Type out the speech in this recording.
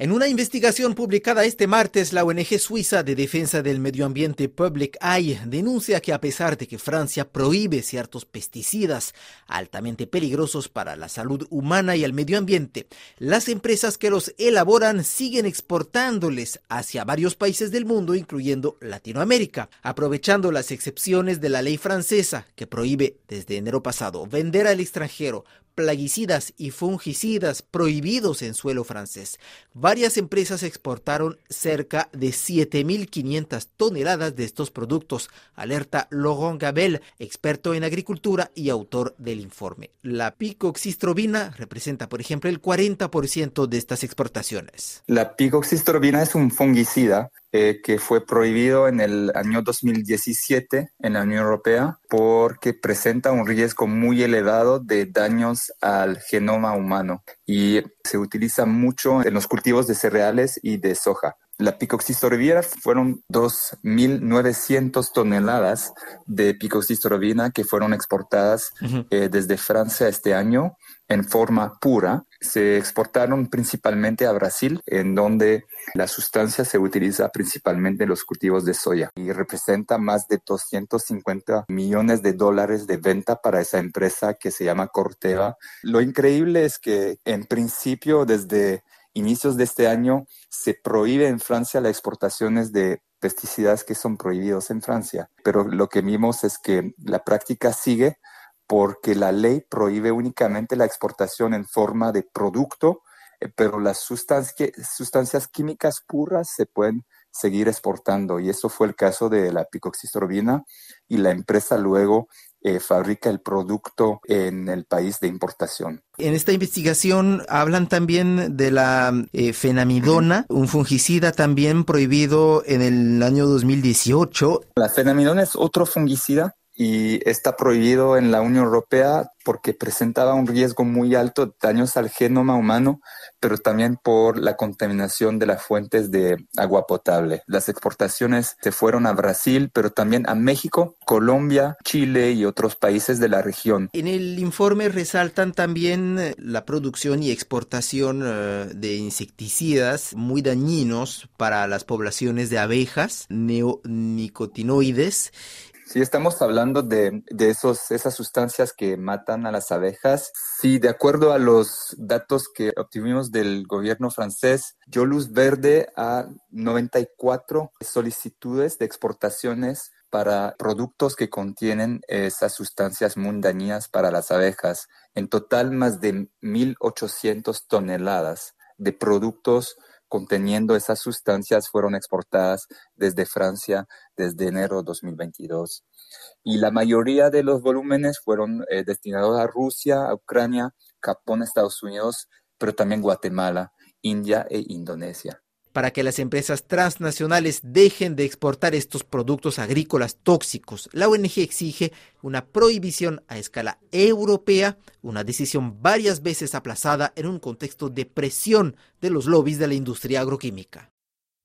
En una investigación publicada este martes, la ONG suiza de defensa del medio ambiente Public Eye denuncia que a pesar de que Francia prohíbe ciertos pesticidas altamente peligrosos para la salud humana y el medio ambiente, las empresas que los elaboran siguen exportándoles hacia varios países del mundo, incluyendo Latinoamérica, aprovechando las excepciones de la ley francesa que prohíbe desde enero pasado vender al extranjero plaguicidas y fungicidas prohibidos en suelo francés. Varias empresas exportaron cerca de 7.500 toneladas de estos productos, alerta Laurent Gabel, experto en agricultura y autor del informe. La picoxistrovina representa, por ejemplo, el 40% de estas exportaciones. La picoxistrovina es un fungicida eh, que fue prohibido en el año 2017 en la Unión Europea porque presenta un riesgo muy elevado de daños al genoma humano y se utiliza mucho en los cultivos de cereales y de soja. La picoxistrovina fueron 2.900 toneladas de picoxistrovina que fueron exportadas eh, desde Francia este año en forma pura. Se exportaron principalmente a Brasil, en donde la sustancia se utiliza principalmente en los cultivos de soya y representa más de 250 millones de dólares de venta para esa empresa que se llama Corteva. Lo increíble es que en principio desde inicios de este año se prohíbe en Francia las exportaciones de pesticidas que son prohibidos en Francia, pero lo que vimos es que la práctica sigue porque la ley prohíbe únicamente la exportación en forma de producto, eh, pero las sustancias químicas puras se pueden seguir exportando. Y eso fue el caso de la picoxistrovina y la empresa luego eh, fabrica el producto en el país de importación. En esta investigación hablan también de la eh, fenamidona, un fungicida también prohibido en el año 2018. La fenamidona es otro fungicida y está prohibido en la Unión Europea porque presentaba un riesgo muy alto de daños al genoma humano, pero también por la contaminación de las fuentes de agua potable. Las exportaciones se fueron a Brasil, pero también a México, Colombia, Chile y otros países de la región. En el informe resaltan también eh, la producción y exportación eh, de insecticidas muy dañinos para las poblaciones de abejas, neonicotinoides si estamos hablando de, de, esos, esas sustancias que matan a las abejas. Sí, de acuerdo a los datos que obtuvimos del gobierno francés, dio luz verde a 94 solicitudes de exportaciones para productos que contienen esas sustancias muy para las abejas. En total, más de 1.800 toneladas de productos conteniendo esas sustancias fueron exportadas desde Francia desde enero de 2022. Y la mayoría de los volúmenes fueron eh, destinados a Rusia, a Ucrania, Japón, Estados Unidos, pero también Guatemala, India e Indonesia. Para que las empresas transnacionales dejen de exportar estos productos agrícolas tóxicos. La ONG exige una prohibición a escala europea, una decisión varias veces aplazada en un contexto de presión de los lobbies de la industria agroquímica.